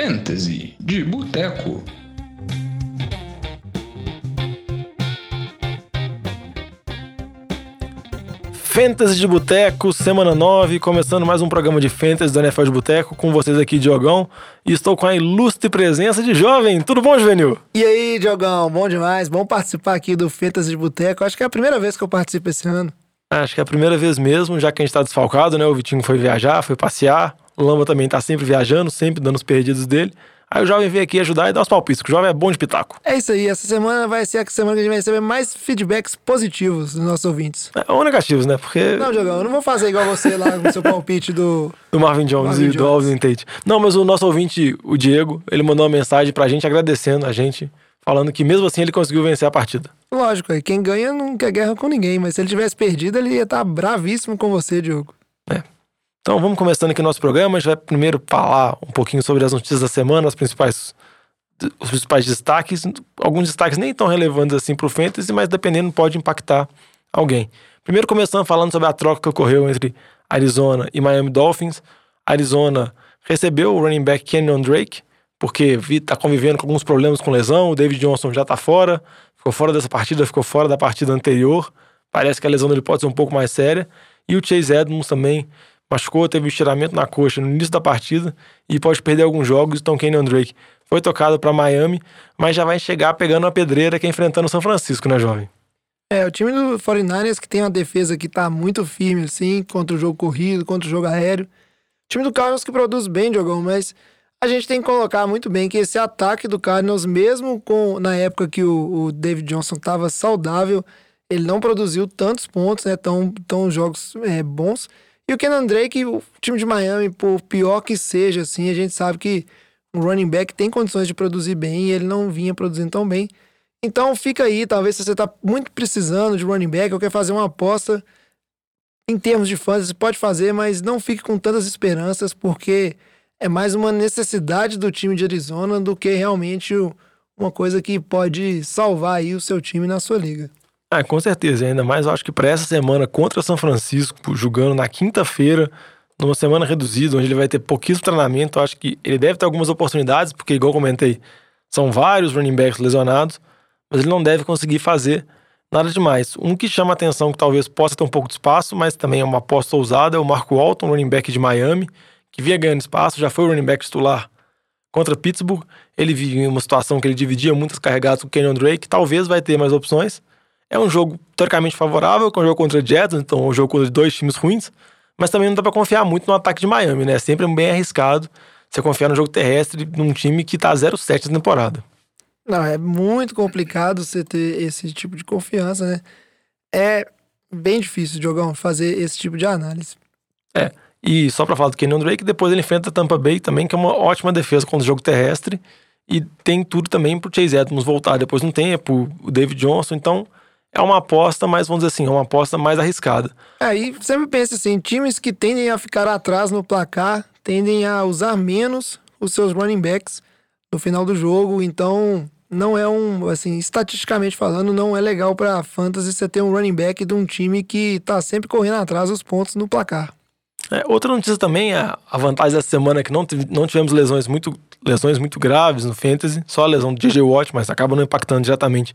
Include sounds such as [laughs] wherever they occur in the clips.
Fantasy de Boteco. Fantasy de Boteco, semana 9, começando mais um programa de Fantasy da NFL de Boteco, com vocês aqui, Diogão, e estou com a ilustre presença de Jovem. Tudo bom, Juvenil? E aí, Diogão, bom demais, bom participar aqui do Fantasy de Boteco. Acho que é a primeira vez que eu participo esse ano. Acho que é a primeira vez mesmo, já que a gente tá desfalcado, né? O Vitinho foi viajar, foi passear, o Lamba também tá sempre viajando, sempre dando os perdidos dele. Aí o jovem veio aqui ajudar e dar os palpites, que o jovem é bom de pitaco. É isso aí, essa semana vai ser a semana que a gente vai receber mais feedbacks positivos dos nossos ouvintes. É, ou negativos, né? Porque. Não, Diogão, eu não vou fazer igual você lá com o seu palpite do. [laughs] Do Marvin Jones Marvin e do Jones. Alvin Tate. Não, mas o nosso ouvinte, o Diego, ele mandou uma mensagem pra gente agradecendo a gente, falando que mesmo assim ele conseguiu vencer a partida. Lógico, aí quem ganha não quer guerra com ninguém, mas se ele tivesse perdido, ele ia estar bravíssimo com você, Diogo. Então vamos começando aqui o nosso programa. A gente vai primeiro falar um pouquinho sobre as notícias da semana, as principais, os principais destaques. Alguns destaques nem tão relevantes assim pro Fantasy, mas dependendo pode impactar alguém. Primeiro começando falando sobre a troca que ocorreu entre Arizona e Miami Dolphins. Arizona recebeu o running back Kenyon Drake, porque vi- tá convivendo com alguns problemas com lesão. O David Johnson já tá fora, ficou fora dessa partida, ficou fora da partida anterior. Parece que a lesão dele pode ser um pouco mais séria. E o Chase Edmonds também machucou, teve um estiramento na coxa no início da partida e pode perder alguns jogos. Então, Kenyon Drake foi tocado para Miami, mas já vai chegar pegando a pedreira que é enfrentando o São Francisco, né, jovem? É, o time do 49ers que tem uma defesa que tá muito firme, assim, contra o jogo corrido, contra o jogo aéreo. O time do Cardinals que produz bem, Diogão, mas a gente tem que colocar muito bem que esse ataque do Cardinals, mesmo com na época que o, o David Johnson tava saudável, ele não produziu tantos pontos, né, tão, tão jogos é, bons. E o Kenan Drake, o time de Miami, por pior que seja, assim, a gente sabe que um running back tem condições de produzir bem e ele não vinha produzindo tão bem. Então fica aí, talvez se você tá muito precisando de running back ou quer fazer uma aposta em termos de fantasy, pode fazer, mas não fique com tantas esperanças, porque é mais uma necessidade do time de Arizona do que realmente uma coisa que pode salvar aí o seu time na sua liga. Ah, com certeza. Ainda mais eu acho que para essa semana contra São Francisco, jogando na quinta-feira, numa semana reduzida, onde ele vai ter pouquíssimo treinamento, eu acho que ele deve ter algumas oportunidades, porque, igual comentei, são vários running backs lesionados, mas ele não deve conseguir fazer nada demais. Um que chama atenção, que talvez possa ter um pouco de espaço, mas também é uma aposta ousada, é o Marco Walton, running back de Miami, que vinha ganhando espaço, já foi o running back titular contra Pittsburgh. Ele vivia em uma situação que ele dividia muitas carregadas com o Kenyon Drake, talvez vai ter mais opções. É um jogo teoricamente favorável, que é um jogo contra Jets, então é um jogo contra dois times ruins, mas também não dá pra confiar muito no ataque de Miami, né? Sempre é bem arriscado você confiar no jogo terrestre num time que tá 0-7 na temporada. Não, é muito complicado você ter esse tipo de confiança, né? É bem difícil, Diogão, fazer esse tipo de análise. É. E só pra falar do Kenyon Drake, depois ele enfrenta a Tampa Bay também, que é uma ótima defesa contra o jogo terrestre. E tem tudo também pro Chase Edmonds voltar depois de um tempo, o David Johnson. Então é uma aposta mais, vamos dizer assim, é uma aposta mais arriscada. Aí sempre pensa assim, times que tendem a ficar atrás no placar tendem a usar menos os seus running backs no final do jogo, então não é um, assim, estatisticamente falando, não é legal pra fantasy você ter um running back de um time que tá sempre correndo atrás dos pontos no placar. É, outra notícia também, a, a vantagem dessa semana é que não, tive- não tivemos lesões muito, lesões muito graves no Fantasy, só a lesão do DJ Watt, mas acaba não impactando diretamente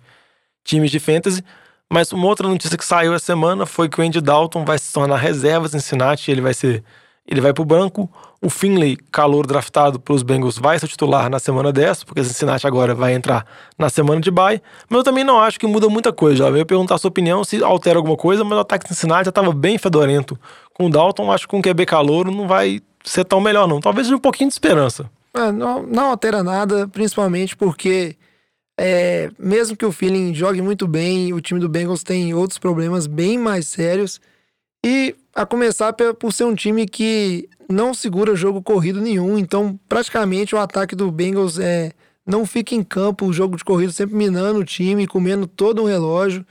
times de Fantasy. Mas uma outra notícia que saiu essa semana foi que o Andy Dalton vai se tornar reserva em Cincinnati, ele vai ser ele vai pro banco. O Finley, calor draftado pelos Bengals, vai ser titular na semana dessa, porque Cincinnati agora vai entrar na semana de bye. Mas eu também não acho que muda muita coisa. Já veio perguntar a sua opinião se altera alguma coisa, mas o ataque de Cincinnati já estava bem fedorento. Com o Dalton, acho que com o QB calor não vai ser tão melhor, não. Talvez um pouquinho de esperança. É, não, não altera nada, principalmente porque é, mesmo que o Feeling jogue muito bem, o time do Bengals tem outros problemas bem mais sérios. E a começar por ser um time que não segura jogo corrido nenhum, então praticamente o ataque do Bengals é não fica em campo, o jogo de corrido sempre minando o time, comendo todo um relógio.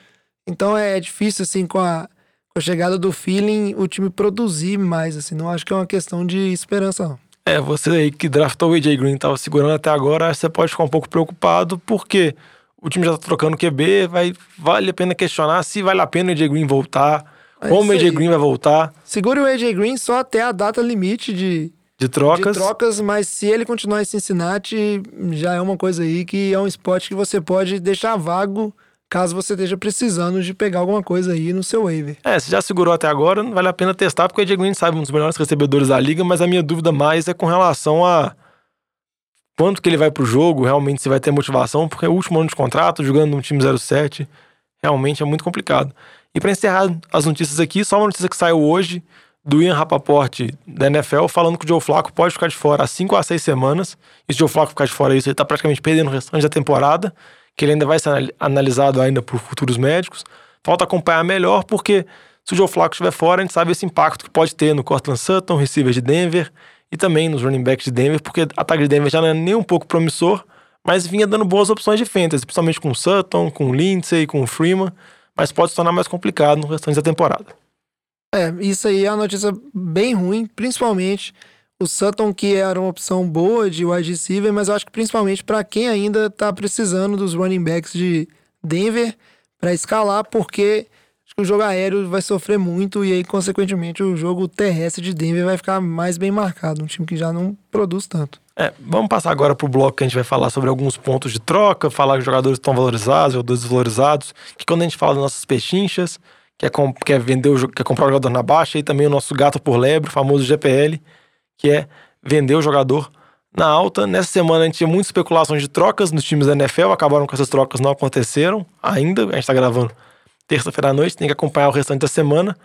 Então é difícil assim com a, com a chegada do Feeling o time produzir mais assim, não acho que é uma questão de esperança não. É, você aí que draftou o AJ Green, tava segurando até agora, você pode ficar um pouco preocupado, porque o time já tá trocando QB, vai, vale a pena questionar se vale a pena o AJ Green voltar, É como o AJ aí. Green vai voltar. Segure o AJ Green só até a data limite de, De trocas. De trocas, mas se ele continuar em Cincinnati, já é uma coisa aí que é um spot que você pode deixar vago caso você esteja precisando de pegar alguma coisa aí no seu waiver. É, se já segurou até agora, não vale a pena testar, porque o Diego Green sabe um dos melhores recebedores da liga, mas a minha dúvida mais é com relação a quanto que ele vai pro jogo, realmente se vai ter motivação, porque é o último ano de contrato, jogando num time 07, realmente é muito complicado. E para encerrar as notícias aqui, só uma notícia que saiu hoje do Ian Rapaport da NFL falando que o Joe Flacco pode ficar de fora há 5 a 6 semanas. E se o Joe Flacco ficar de fora, isso ele tá praticamente perdendo o restante da temporada que ele ainda vai ser analisado ainda por futuros médicos. Falta acompanhar melhor, porque se o Joe Flacco estiver fora, a gente sabe esse impacto que pode ter no Cortland Sutton, receiver de Denver, e também nos running backs de Denver, porque ataque de Denver já não é nem um pouco promissor, mas vinha dando boas opções de fantasy, principalmente com o Sutton, com o Lindsay, com o Freeman, mas pode se tornar mais complicado no restante da temporada. É, isso aí é uma notícia bem ruim, principalmente o Sutton, que era uma opção boa de wide receiver, mas eu acho que principalmente para quem ainda está precisando dos running backs de Denver para escalar, porque acho que o jogo aéreo vai sofrer muito e aí, consequentemente, o jogo terrestre de Denver vai ficar mais bem marcado, um time que já não produz tanto. É, vamos passar agora para o bloco que a gente vai falar sobre alguns pontos de troca, falar que jogadores estão valorizados ou desvalorizados, que quando a gente fala das nossas pechinchas, quer, quer vender o, quer comprar o jogador na baixa, e também o nosso gato por lebre, o famoso GPL, que é vender o jogador na alta. Nessa semana a gente tinha muitas especulações de trocas nos times da NFL, acabaram com essas trocas, não aconteceram ainda. A gente está gravando terça-feira à noite, tem que acompanhar o restante da semana.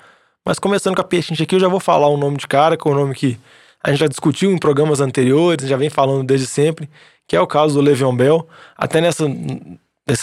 Mas começando com a Peixinha aqui, eu já vou falar um nome de cara, que é um nome que a gente já discutiu em programas anteriores, já vem falando desde sempre, que é o caso do Le'Veon Bell. Até nessa,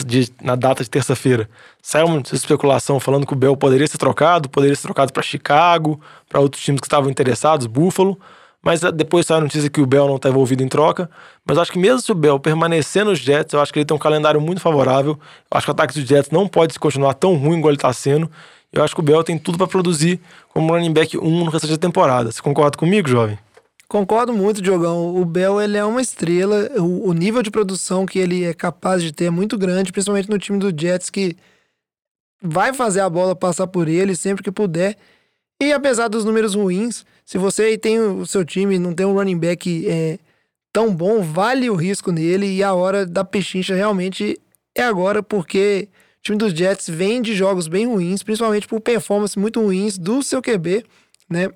dia, na data de terça-feira, saiu uma especulação falando que o Bell poderia ser trocado, poderia ser trocado para Chicago, para outros times que estavam interessados, Buffalo. Mas eh, depois saiu a notícia que o Bell não está envolvido em troca. Mas acho que mesmo se o Bell permanecer nos Jets, eu acho que ele tem um calendário muito favorável. Eu acho que o ataque dos Jets não pode continuar tão ruim igual ele está sendo. Eu acho que o Bell tem tudo para produzir como running back 1 no restante da temporada. Você concorda comigo, jovem? Concordo muito, Diogão. O Bell ele é uma estrela. O, o, nível de produção que ele é capaz de ter é muito grande, principalmente no time do Jets, que vai fazer a bola passar por ele sempre que puder. E apesar dos números ruins, se você tem o seu time não tem um running back é, tão bom, vale o risco nele e a hora da pechincha realmente é agora, porque o time dos Jets vem de jogos bem ruins, principalmente por performances muito ruins do seu QB, né?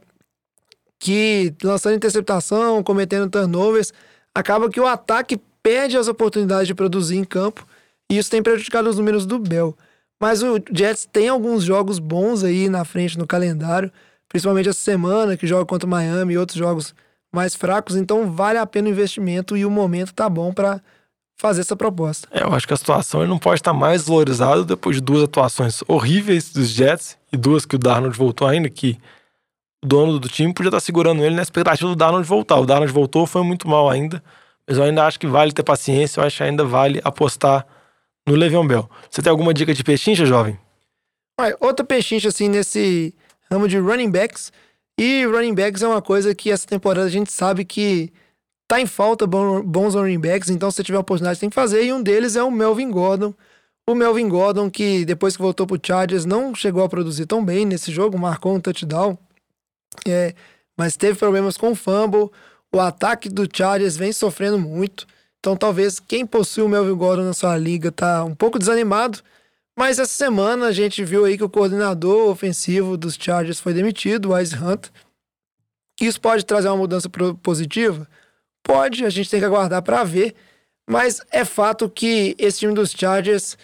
Que lançando interceptação, cometendo turnovers, acaba que o ataque perde as oportunidades de produzir em campo e isso tem prejudicado os números do Bell. Mas o Jets tem alguns jogos bons aí na frente no calendário principalmente essa semana, que joga contra o Miami e outros jogos mais fracos, então vale a pena o investimento e o momento tá bom para fazer essa proposta. É, eu acho que a situação ele não pode estar mais valorizado depois de duas atuações horríveis dos Jets e duas que o Darnold voltou ainda, que o dono do time podia estar segurando ele na expectativa do Darnold voltar. O Darnold voltou, foi muito mal ainda, mas eu ainda acho que vale ter paciência, eu acho que ainda vale apostar no Le'Veon Bell. Você tem alguma dica de pechincha, jovem? Olha, outra pechincha assim nesse ramo de running backs. E running backs é uma coisa que essa temporada a gente sabe que tá em falta bons running backs, então se tiver a oportunidade tem que fazer. E um deles é o Melvin Gordon. O Melvin Gordon, que depois que voltou pro Chargers, não chegou a produzir tão bem nesse jogo, marcou um touchdown, é, mas teve problemas com o fumble. O ataque do Chargers vem sofrendo muito. Então talvez quem possui o Melvin Gordon na sua liga tá um pouco desanimado. Mas essa semana a gente viu aí que o coordenador ofensivo dos Chargers foi demitido, o Wise Hunt. Isso pode trazer uma mudança positiva? Pode, a gente tem que aguardar para ver. Mas é fato que esse time dos Chargers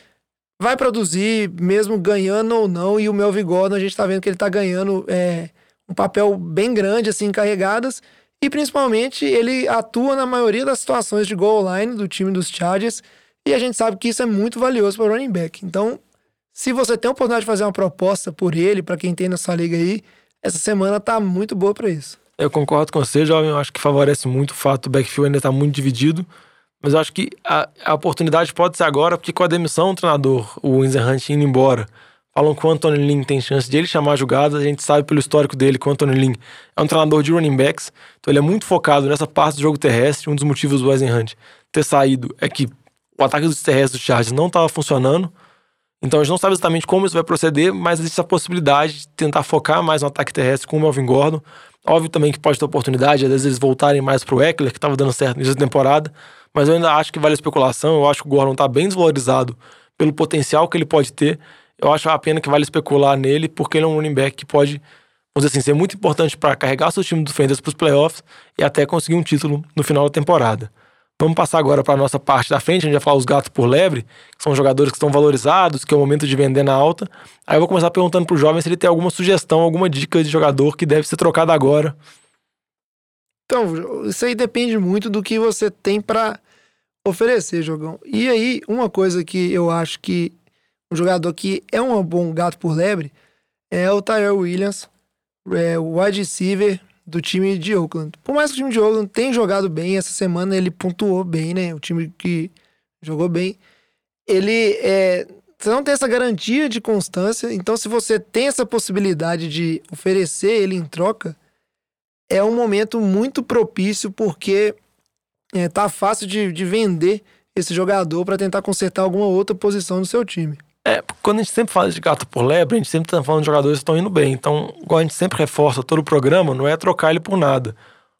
vai produzir, mesmo ganhando ou não. E o Melvin Gordon, a gente tá vendo que ele tá ganhando é, um papel bem grande, assim, carregadas. E principalmente ele atua na maioria das situações de goal line do time dos Chargers. E a gente sabe que isso é muito valioso para o running back. Então, se você tem a oportunidade de fazer uma proposta por ele, para quem tem na sua liga aí, essa semana tá muito boa para isso. Eu concordo com você, jovem. Eu acho que favorece muito o fato do backfield ainda estar tá muito dividido. Mas eu acho que a, a, oportunidade pode ser agora, porque com a demissão do treinador, o Windsor Hunt indo embora, falam que o Anthony Lynn tem chance de ele chamar jogadas. A gente sabe pelo histórico dele que o Anthony Lynn é um treinador de running backs. Então ele é muito focado nessa parte do jogo terrestre. Um dos motivos do Windsor Hunt ter saído é que o ataque dos terrestres do Chargers não estava funcionando. Então a gente não sabe exatamente como isso vai proceder, mas existe a possibilidade de tentar focar mais no ataque terrestre com o Melvin Gordon. Óbvio também que pode ter oportunidade, às vezes eles voltarem mais pro Eckler, que estava dando certo nessa temporada, mas eu ainda acho que vale a especulação. Eu acho que o Gordon está bem desvalorizado pelo potencial que ele pode ter. Eu acho a pena que vale especular nele, porque ele é um running back que pode, vamos dizer assim, ser muito importante para carregar seu time do Fenders para os playoffs e até conseguir um título no final da temporada. Vamos passar agora para a nossa parte da frente, a gente falar os gatos por lebre, que são jogadores que estão valorizados, que é o momento de vender na alta. Aí eu vou começar perguntando para o jovem se ele tem alguma sugestão, alguma dica de jogador que deve ser trocado agora. Então, isso aí depende muito do que você tem para oferecer, jogão. E aí, uma coisa que eu acho que um jogador que é um bom gato por lebre é o Tyrell Williams, é o wide receiver do time de Oakland. Por mais que o time de Oakland tenha jogado bem, essa semana ele pontuou bem, né? O time que jogou bem. Ele é. Você não tem essa garantia de constância, então se você tem essa possibilidade de oferecer ele em troca, é um momento muito propício porque é, tá fácil de, de vender esse jogador para tentar consertar alguma outra posição do seu time. Quando a gente sempre fala de gato por lebre, a gente sempre tá falando de jogadores que estão indo bem. Então, igual a gente sempre reforça todo o programa, não é trocar ele por nada.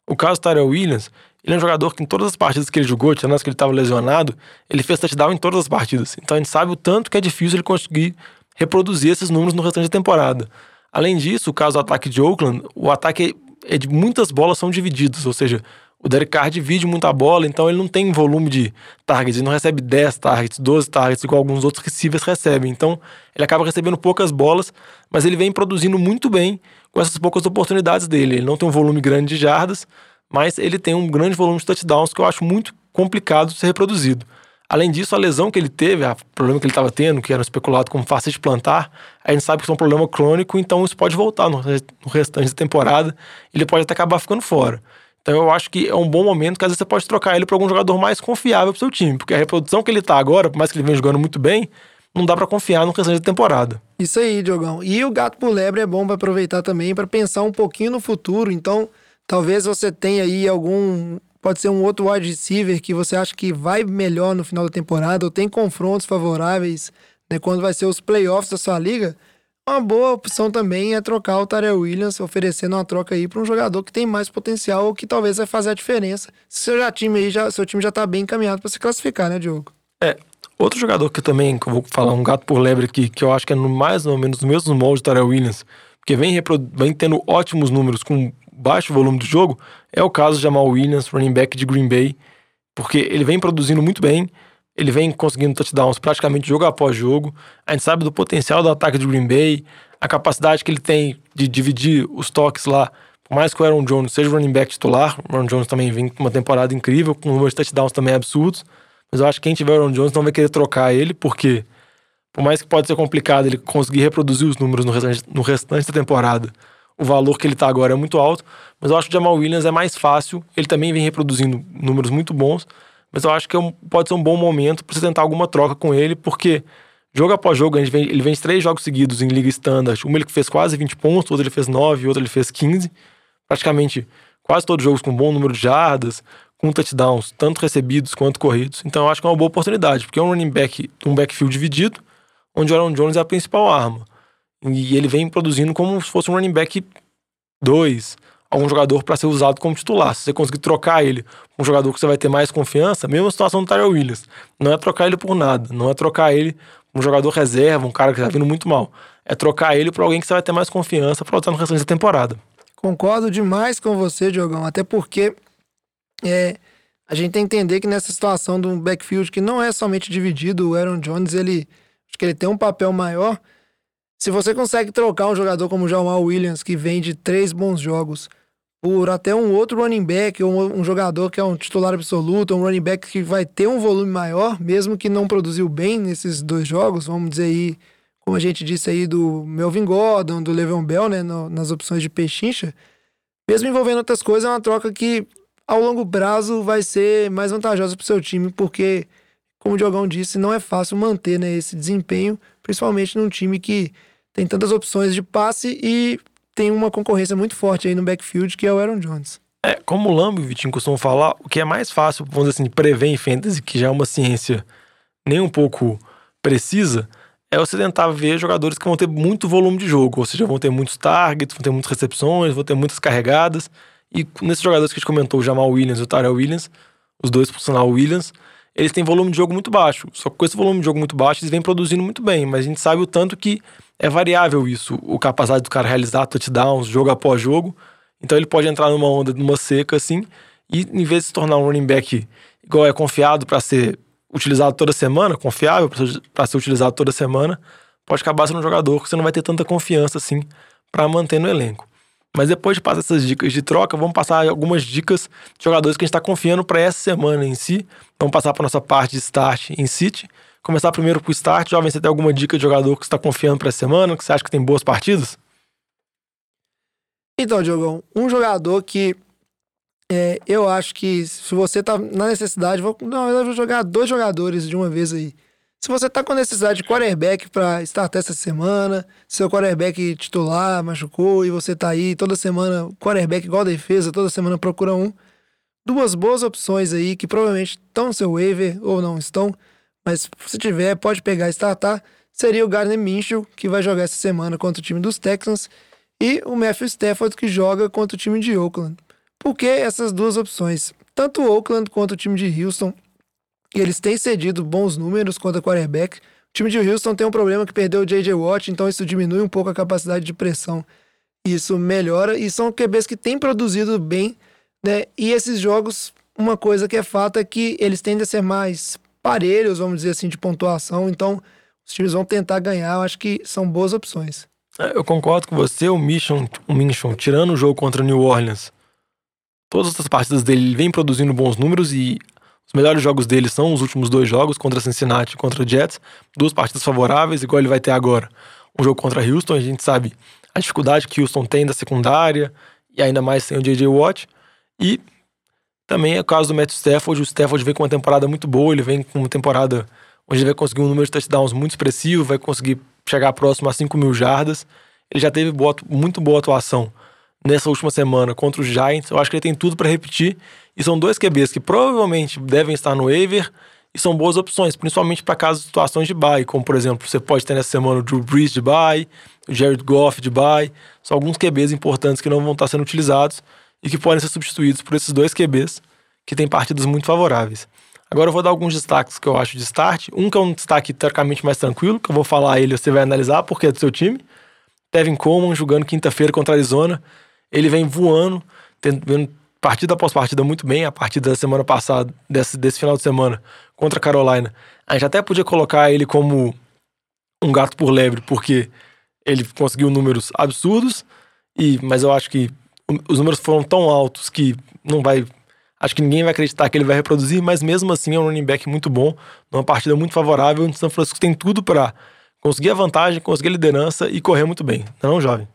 O caso do Tyrell Williams, ele é um jogador que em todas as partidas que ele jogou, tirando as que ele estava lesionado, ele fez touchdown em todas as partidas. Então a gente sabe o tanto que é difícil ele conseguir reproduzir esses números no restante da temporada. Além disso, o caso do ataque de Oakland, o ataque é de muitas bolas são divididas, ou seja, o Derek Carr divide muita bola, então ele não tem volume de targets, ele não recebe 10 targets, 12 targets, igual alguns outros receivers recebem. Então, ele acaba recebendo poucas bolas, mas ele vem produzindo muito bem com essas poucas oportunidades dele. Ele não tem um volume grande de jardas, mas ele tem um grande volume de touchdowns que eu acho muito complicado de ser reproduzido. Além disso, a lesão que ele teve, o problema que ele estava tendo, que era especulado como fácil de plantar, a gente sabe que é um problema crônico, então isso pode voltar no restante da temporada, ele pode até acabar ficando fora. Então eu acho que é um bom momento que às vezes você pode trocar ele para algum jogador mais confiável pro seu time, porque a reprodução que ele tá agora, por mais que ele venha jogando muito bem, não dá para confiar no restante da temporada. Isso aí, Diogão. E o gato por lebre é bom para aproveitar também para pensar um pouquinho no futuro. Então, talvez você tenha aí algum pode ser um outro wide receiver que você acha que vai melhor no final da temporada ou tem confrontos favoráveis, né, quando vai ser os playoffs da sua liga uma boa opção também é trocar o Tarell Williams, oferecendo uma troca aí para um jogador que tem mais potencial ou que talvez vai fazer a diferença. Seu já time aí, já, seu time já tá bem encaminhado para se classificar, né, Diogo? É. Outro jogador que também, que eu vou falar um gato por lebre aqui, que eu acho que é no mais ou menos no mesmo molde do Tarell Williams, porque vem, vem tendo ótimos números com baixo volume do jogo, é o caso de Jamal Williams, running back de Green Bay, porque ele vem produzindo muito bem, ele vem conseguindo touchdowns praticamente jogo após jogo. A gente sabe do potencial do ataque de Green Bay, a capacidade que ele tem de dividir os toques lá. Por mais que o Aaron Jones seja o running back titular, o Aaron Jones também vem com uma temporada incrível, com números de touchdowns também absurdos. Mas eu acho que quem tiver o Aaron Jones não vai querer trocar ele, porque por mais que pode ser complicado ele conseguir reproduzir os números no restante, no restante da temporada, o valor que ele está agora é muito alto. Mas eu acho que o Jamal Williams é mais fácil, ele também vem reproduzindo números muito bons mas eu acho que é um, pode ser um bom momento para você tentar alguma troca com ele, porque jogo após jogo, ele vem três jogos seguidos em Liga Standard. Um ele fez quase 20 pontos, outro ele fez 9, outro ele fez 15. Praticamente quase todos os jogos com bom número de jardas, com touchdowns, tanto recebidos quanto corridos. Então eu acho que é uma boa oportunidade, porque é um running back, um backfield dividido, onde o Aaron Jones é a principal arma. E ele vem produzindo como se fosse um running back 2, algum jogador para ser usado como titular. Se você conseguir trocar ele com um jogador que você vai ter mais confiança, mesma situação do Tyrell Williams. Não é trocar ele por nada, não é trocar ele um jogador reserva, um cara que está vindo muito mal. É trocar ele por alguém que você vai ter mais confiança para lutar no restante da temporada. Concordo demais com você, Diogão, até porque é, a gente tem que entender que nessa situação do backfield que não é somente dividido, o Aaron Jones, ele acho que ele tem um papel maior. Se você consegue trocar um jogador como o Jamal Williams, que vem de três bons jogos, por até um outro running back, ou um, jogador que é um titular absoluto, um running back que vai ter um volume maior, mesmo que não produziu bem nesses dois jogos, vamos dizer aí, como a gente disse aí do Melvin Gordon, do Le'Veon Bell, né, no, nas opções de pechincha, mesmo envolvendo outras coisas, é uma troca que ao longo prazo vai ser mais vantajosa para o seu time, porque, como o Diogão disse, não é fácil manter né, esse desempenho, principalmente num time que tem tantas opções de passe e tem uma concorrência muito forte aí no backfield, que é o Aaron Jones. É, como o Lambo e o Vitinho costumam falar, o que é mais fácil, vamos dizer assim, prever em fantasy, que já é uma ciência nem um pouco precisa, é você tentar ver jogadores que vão ter muito volume de jogo, ou seja, vão ter muitos targets, vão ter muitas recepções, vão ter muitas carregadas. E nesses jogadores que a gente comentou, o Jamal Williams e o Tyrell Williams, os dois por sinal Williams, eles têm volume de jogo muito baixo. Só que com esse volume de jogo muito baixo, eles vêm produzindo muito bem, mas a gente sabe o tanto que é variável isso, o capacidade do cara realizar touchdowns jogo após jogo. Então ele pode entrar numa onda, numa seca assim, e em vez de se tornar um running back igual é confiado para ser utilizado toda semana, confiável para ser utilizado toda semana, pode acabar sendo um jogador que você não vai ter tanta confiança assim para manter no elenco. Mas depois de passar essas dicas de troca, vamos passar algumas dicas de jogadores que a gente está confiando para essa semana em si. Vamos passar para nossa parte de start em City. Começar primeiro com o start. Jovem, você tem alguma dica de jogador que você está confiando para essa semana, que você acha que tem boas partidas? Então, Diogão, um jogador que é, eu acho que se você tá na necessidade, vou, não, eu vou jogar dois jogadores de uma vez aí. Se você tá com necessidade de quarterback para startar essa semana, seu quarterback titular machucou e você tá aí toda semana, quarterback igual defesa, toda semana procura um. Duas boas opções aí que provavelmente estão no seu waiver ou não estão, mas se tiver, pode pegar e startar. Seria o Gardner Minshew, que vai jogar essa semana contra o time dos Texans, e o Matthew Stafford, que joga contra o time de Oakland. Por que essas duas opções? Tanto o Oakland quanto o time de Houston, eles têm cedido bons números contra quarterback. O time de Houston tem um problema que perdeu o J.J. Watt, então isso diminui um pouco a capacidade de pressão. Isso melhora e são QBs que têm produzido bem, né? E esses jogos, uma coisa que é fato é que eles tendem a ser mais parelhos, vamos dizer assim, de pontuação. Então, os times vão tentar ganhar. Eu acho que são boas opções. É, eu concordo com você. O Mission, o tirando o jogo contra o New Orleans, Todas as partidas dele ele vem produzindo bons números e os melhores jogos dele são os últimos dois jogos, contra Cincinnati e contra Jets. Duas partidas favoráveis, igual ele vai ter agora. Um jogo contra Houston, a gente sabe a dificuldade que Houston tem da secundária e ainda mais sem o J.J. Watt. E também é o caso do Matt Stafford. O Stafford vem com uma temporada muito boa, ele vem com uma temporada onde ele vai conseguir um número de touchdowns muito expressivo, vai conseguir chegar próximo a 5 mil jardas. Ele já teve boa, muito boa atuação nessa última semana contra os Giants. Eu acho que ele tem tudo para repetir. E são dois QBs que provavelmente devem estar no waiver e são boas opções, principalmente para casos de situações de bye, como por exemplo, você pode ter nessa semana o Drew Brees de bye, o Jared Goff de bye. São alguns QBs importantes que não vão estar sendo utilizados e que podem ser substituídos por esses dois QBs que têm partidas muito favoráveis. Agora eu vou dar alguns destaques que eu acho de start. Um que é um destaque teoricamente mais tranquilo, que eu vou falar ele, você vai analisar porque é do seu time. Tevin Coleman jogando quinta-feira contra a Arizona ele vem voando, vendo partida após partida muito bem. A partida da semana passada, desse, desse final de semana, contra a Carolina, a gente até podia colocar ele como um gato por lebre, porque ele conseguiu números absurdos, e mas eu acho que os números foram tão altos que não vai. Acho que ninguém vai acreditar que ele vai reproduzir, mas mesmo assim é um running back muito bom, numa partida muito favorável, onde o São Francisco tem tudo para conseguir a vantagem, conseguir a liderança e correr muito bem. Não, jovem?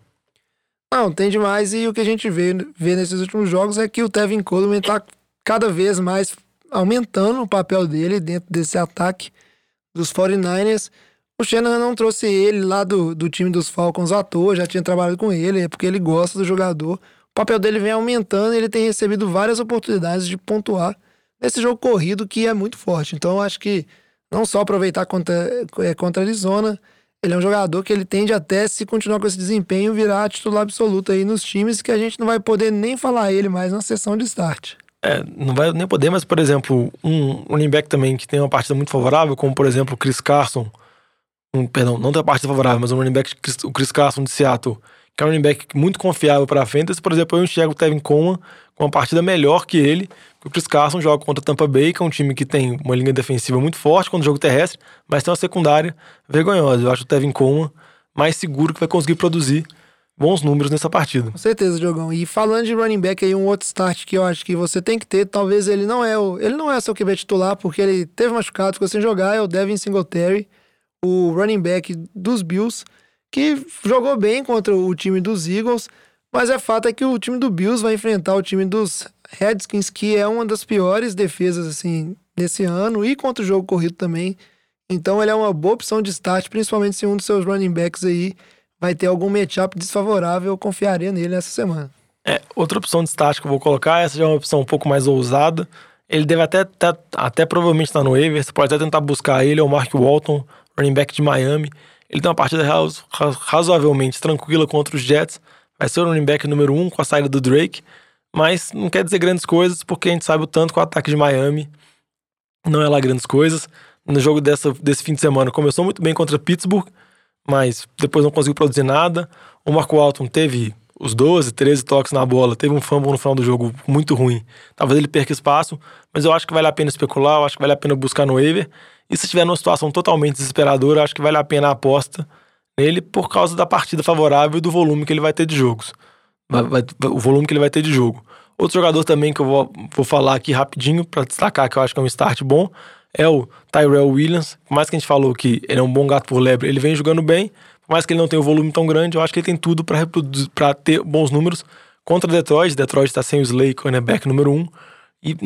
Não, tem demais. E o que a gente vê, vê nesses últimos jogos é que o Tevin Coleman tá cada vez mais aumentando o papel dele dentro desse ataque dos 49ers. O Shanahan não trouxe ele lá do, do time dos Falcons à toa, já tinha trabalhado com ele, é porque ele gosta do jogador. O papel dele vem aumentando e ele tem recebido várias oportunidades de pontuar nesse jogo corrido que é muito forte. Então eu acho que não só aproveitar contra, é, contra a Arizona, ele é um jogador que ele tende até, se continuar com esse desempenho, virar titular absoluto aí nos times que a gente não vai poder nem falar ele mais na sessão de start. É, não vai nem poder, mas, por exemplo, um running back também que tem uma partida muito favorável, como, por exemplo, o Chris Carson, um, perdão, não tem uma partida favorável, mas um running back, o Chris Carson de Seattle, que é um running back muito confiável para a fantasy, por exemplo, eu enxergo o Tevin Coleman com uma partida melhor que ele, o Chris Carson joga contra Tampa Bay, que é um time que tem uma linha defensiva muito forte contra o jogo terrestre, mas tem uma secundária vergonhosa. Eu acho o Tevin Coleman mais seguro que vai conseguir produzir bons números nessa partida. Com certeza, Diogão. E falando de running back aí, um outro start que eu acho que você tem que ter, talvez ele não é o, ele não é seu QB titular, porque ele teve machucado, ficou sem jogar, é o Devin Singletary, o running back dos Bills, que jogou bem contra o time dos Eagles, mas é fato é que o time do Bills vai enfrentar o time dos Redskins, que é uma das piores defesas assim nesse ano e contra o jogo corrido também. Então ele é uma boa opção de start, principalmente se um dos seus running backs aí vai ter algum matchup desfavorável, eu confiaria nele nessa semana. É, outra opção de start que eu vou colocar, essa já é uma opção um pouco mais ousada. Ele deve até, até, até provavelmente estar no waiver, você pode até tentar buscar ele ou o Mark Walton, running back de Miami. Ele tem uma partida razoavelmente tranquila contra os Jets. Vai ser o running back número um com a saída do Drake. Mas não quer dizer grandes coisas, porque a gente sabe o tanto que o ataque de Miami não é lá grandes coisas. No jogo dessa, desse fim de semana começou muito bem contra Pittsburgh, mas depois não conseguiu produzir nada. O Marco Alton teve os 12, 13 toques na bola, teve um fumble no final do jogo muito ruim. Talvez ele perca espaço, mas eu acho que vale a pena especular, eu acho que vale a pena buscar no waiver. E se estiver numa situação totalmente desesperadora, acho que vale a pena a aposta nele por causa da partida favorável e do volume que ele vai ter de jogos. Vai, vai, o volume que ele vai ter de jogo. Outro jogador também que eu vou, vou falar aqui rapidinho para destacar que eu acho que é um start bom é o Tyrell Williams. Por mais que a gente falou que ele é um bom gato por lebre, ele vem jogando bem. Por mais que ele não tenha um volume tão grande, eu acho que ele tem tudo para ter bons números contra Detroit. Detroit está sem o Slay, cornerback número um. E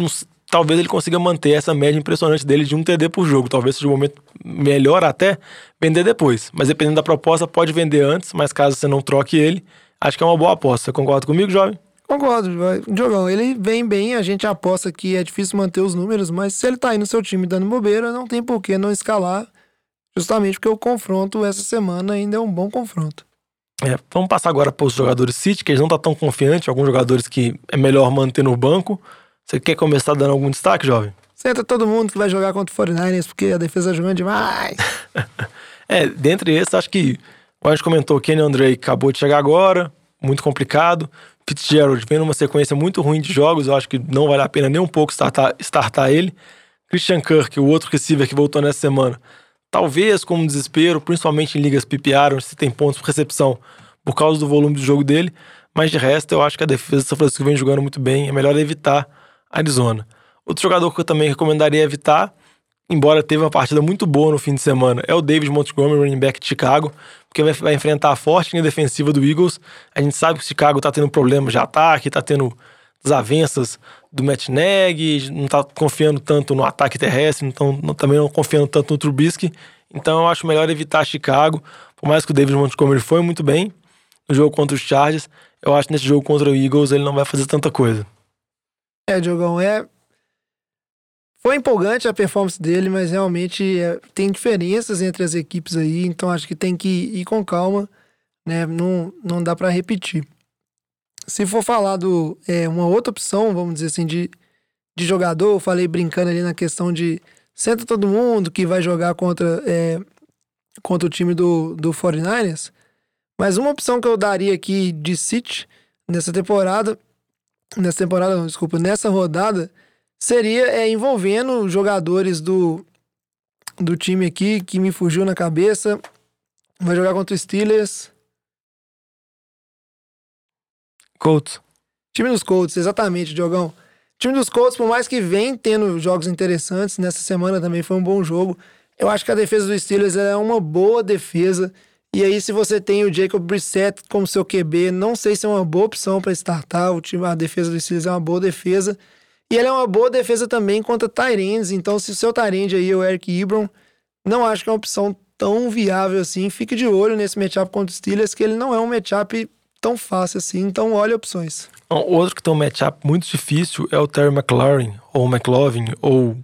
talvez ele consiga manter essa média impressionante dele de um TD por jogo. Talvez seja um momento melhor até vender depois. Mas dependendo da proposta, pode vender antes, mas caso você não troque ele, acho que é uma boa aposta. Você concorda comigo, jovem? Concordo, Diogão. Ele vem bem, a gente aposta que é difícil manter os números, mas se ele tá aí no seu time dando bobeira, não tem por que não escalar, justamente porque o confronto essa semana ainda é um bom confronto. É, vamos passar agora para os jogadores City, que eles não estão tá tão confiantes, alguns jogadores que é melhor manter no banco. Você quer começar dando algum destaque, jovem? Senta todo mundo que vai jogar contra o 49ers, porque a defesa tá jogando demais. [laughs] é, dentre esses, acho que, como a gente comentou, Kenny Andrei acabou de chegar agora, muito complicado. Fitzgerald vem numa sequência muito ruim de jogos, eu acho que não vale a pena nem um pouco startar, startar ele. Christian Kirk, o outro receiver que voltou nessa semana, talvez com um desespero, principalmente em ligas PPR, onde se tem pontos por recepção por causa do volume do jogo dele, mas de resto eu acho que a defesa do São Francisco vem jogando muito bem, é melhor evitar Arizona. Outro jogador que eu também recomendaria evitar, embora teve uma partida muito boa no fim de semana, é o David Montgomery, running back de Chicago porque vai, vai enfrentar a forte linha defensiva do Eagles. A gente sabe que o Chicago tá tendo problemas de ataque, tá tendo desavenças do Matt Nagy, não tá confiando tanto no ataque terrestre, então não, também não confiando tanto no Trubisky. Então eu acho melhor evitar Chicago, por mais que o David Montgomery foi muito bem no jogo contra os Chargers, eu acho que nesse jogo contra o Eagles ele não vai fazer tanta coisa. É, Diogão, é foi empolgante a performance dele, mas realmente é, tem diferenças entre as equipes aí, então acho que tem que ir com calma, né? Não, não dá para repetir. Se for falar do é, uma outra opção, vamos dizer assim, de, de jogador, eu falei brincando ali na questão de senta todo mundo que vai jogar contra, é, contra o time do, do 49ers, mas uma opção que eu daria aqui de City nessa temporada, nessa temporada, não, desculpa, nessa rodada, seria é, envolvendo jogadores do, do time aqui que me fugiu na cabeça. Vai jogar contra o Steelers. Colts. Time dos Colts, exatamente, Diogão. Time dos Colts, por mais que vem tendo jogos interessantes, nessa semana também foi um bom jogo. Eu acho que a defesa dos Steelers é uma boa defesa. E aí, se você tem o Jacob Brissett como seu QB, não sei se é uma boa opção para startar. O time, a defesa dos Steelers é uma boa defesa. E ele é uma boa defesa também contra Tyrands. Então, se o seu Tyrande aí é o Eric Ebron, não acho que é uma opção tão viável assim. Fique de olho nesse matchup contra os Steelers, que ele não é um matchup tão fácil assim. Então, olhe opções. Outro que tem um matchup muito difícil é o Terry McLaurin, ou McLovin, ou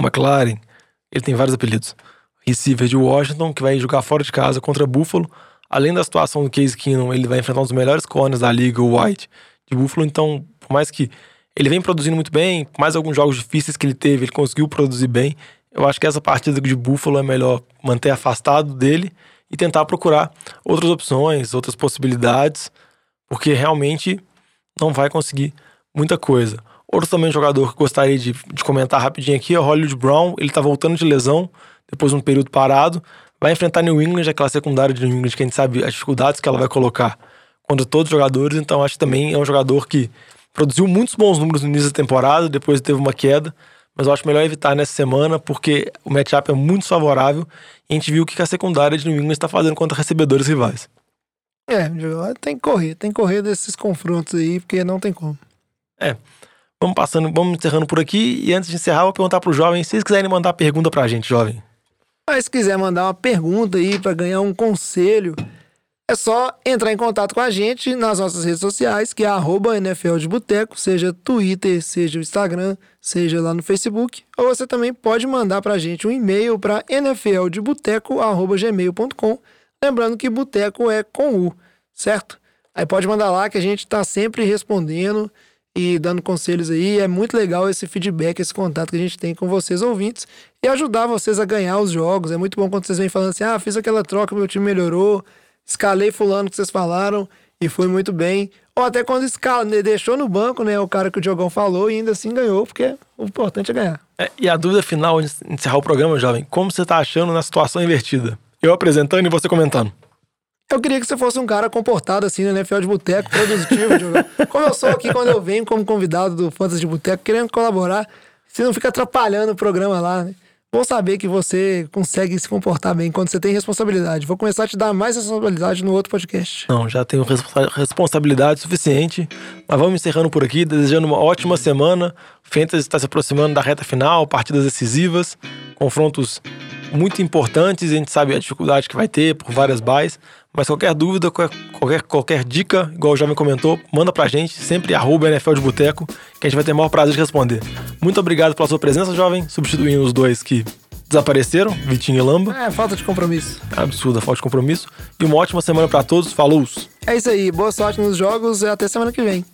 McLaren. Ele tem vários apelidos. Receiver de Washington, que vai jogar fora de casa contra Buffalo. Além da situação do Case Keenum, ele vai enfrentar um dos melhores corners da liga, o White, de Buffalo. Então, por mais que ele vem produzindo muito bem, mais alguns jogos difíceis que ele teve, ele conseguiu produzir bem. Eu acho que essa partida de Buffalo é melhor manter afastado dele e tentar procurar outras opções, outras possibilidades, porque realmente não vai conseguir muita coisa. Outro também jogador que gostaria de, de comentar rapidinho aqui é o Hollywood Brown. Ele tá voltando de lesão, depois de um período parado. Vai enfrentar New England, aquela secundária de New England, que a gente sabe as dificuldades que ela vai colocar contra todos os jogadores. Então acho que também é um jogador que Produziu muitos bons números no início da temporada, depois teve uma queda, mas eu acho melhor evitar nessa semana, porque o matchup é muito favorável e a gente viu o que a secundária de New England está fazendo contra recebedores rivais. É, tem que correr, tem que correr desses confrontos aí, porque não tem como. É. Vamos passando, vamos encerrando por aqui. E antes de encerrar, eu vou perguntar pro jovem, se vocês quiserem mandar pergunta pra gente, jovem. Mas se quiser mandar uma pergunta aí para ganhar um conselho, é só entrar em contato com a gente nas nossas redes sociais, que é arroba NFL de Boteco, seja Twitter, seja o Instagram, seja lá no Facebook. Ou você também pode mandar pra gente um e-mail para nfldeboteco.gmail.com. Lembrando que boteco é com U, certo? Aí pode mandar lá que a gente tá sempre respondendo e dando conselhos aí. É muito legal esse feedback, esse contato que a gente tem com vocês ouvintes e ajudar vocês a ganhar os jogos. É muito bom quando vocês vêm falando assim: ah, fiz aquela troca, meu time melhorou escalei fulano que vocês falaram e foi muito bem. Ou até quando escala, né, deixou no banco, né? O cara que o Diogão falou e ainda assim ganhou, porque o importante é ganhar. É, e a dúvida final, antes de encerrar o programa, jovem, como você tá achando na situação invertida? Eu apresentando e você comentando. Eu queria que você fosse um cara comportado assim, né? NFL de boteco, produtivo, Diogão. Como eu sou aqui quando eu venho como convidado do Fantasy de Boteco, querendo colaborar, você não fica atrapalhando o programa lá, né? Bom saber que você consegue se comportar bem quando você tem responsabilidade. Vou começar a te dar mais responsabilidade no outro podcast. Não, já tenho responsabilidade suficiente. Mas vamos encerrando por aqui, desejando uma ótima semana. O Fantasy está se aproximando da reta final, partidas decisivas, confrontos muito importantes. A gente sabe a dificuldade que vai ter por várias bases. Mas qualquer dúvida, qualquer, qualquer dica, igual o jovem comentou, manda pra gente, sempre arroba NFL de Boteco, que a gente vai ter o maior prazer de responder. Muito obrigado pela sua presença, jovem, substituindo os dois que desapareceram, Vitinho e Lamba. É, falta de compromisso. Absurda, falta de compromisso. E uma ótima semana para todos. Falou! É isso aí, boa sorte nos jogos e até semana que vem.